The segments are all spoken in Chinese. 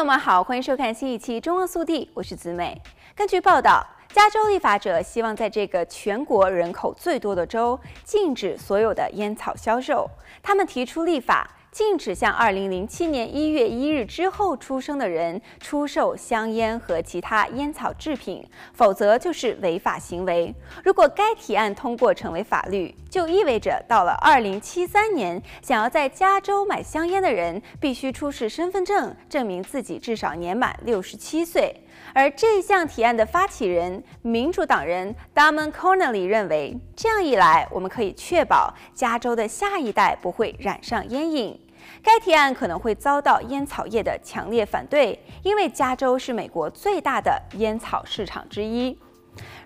朋友们好，欢迎收看新一期《中欧速递》，我是子美。根据报道，加州立法者希望在这个全国人口最多的州禁止所有的烟草销售。他们提出立法。禁止向2007年1月1日之后出生的人出售香烟和其他烟草制品，否则就是违法行为。如果该提案通过成为法律，就意味着到了2073年，想要在加州买香烟的人必须出示身份证，证明自己至少年满67岁。而这项提案的发起人民主党人 Damon Connelly 认为，这样一来，我们可以确保加州的下一代不会染上烟瘾。该提案可能会遭到烟草业的强烈反对，因为加州是美国最大的烟草市场之一。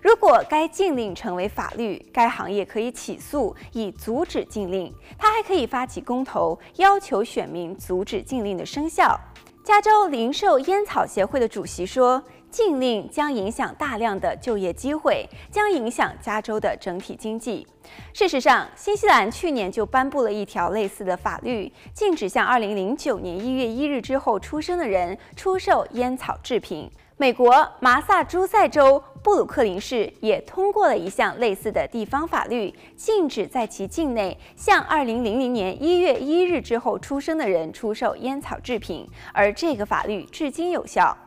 如果该禁令成为法律，该行业可以起诉以阻止禁令，他还可以发起公投，要求选民阻止禁令的生效。加州零售烟草协会的主席说，禁令将影响大量的就业机会，将影响加州的整体经济。事实上，新西兰去年就颁布了一条类似的法律，禁止向2009年1月1日之后出生的人出售烟草制品。美国麻萨诸塞州布鲁克林市也通过了一项类似的地方法律，禁止在其境内向2000年1月1日之后出生的人出售烟草制品，而这个法律至今有效。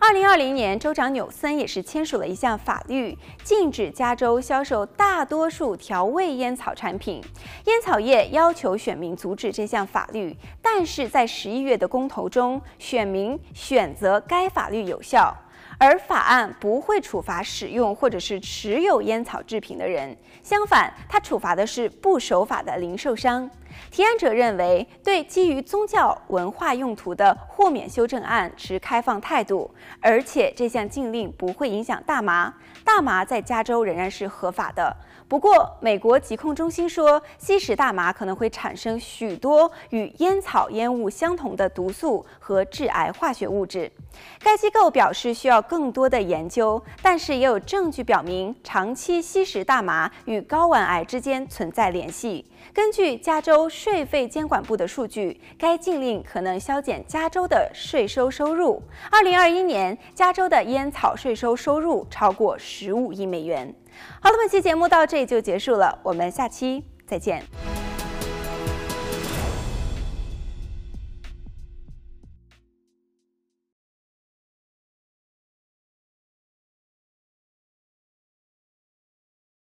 2020年，州长纽森也是签署了一项法律，禁止加州销售大多数调味烟草产品。烟草业要求选民阻止这项法律，但是在11月的公投中，选民选择该法律有效。而法案不会处罚使用或者是持有烟草制品的人，相反，它处罚的是不守法的零售商。提案者认为，对基于宗教文化用途的豁免修正案持开放态度，而且这项禁令不会影响大麻。大麻在加州仍然是合法的。不过，美国疾控中心说，吸食大麻可能会产生许多与烟草烟雾相同的毒素和致癌化学物质。该机构表示需要更多的研究，但是也有证据表明，长期吸食大麻与睾丸癌之间存在联系。根据加州税费监管部的数据，该禁令可能削减加州的税收收入。二零二一年，加州的烟草税收收入超过十五亿美元。好了，本期节目到这里就结束了，我们下期再见。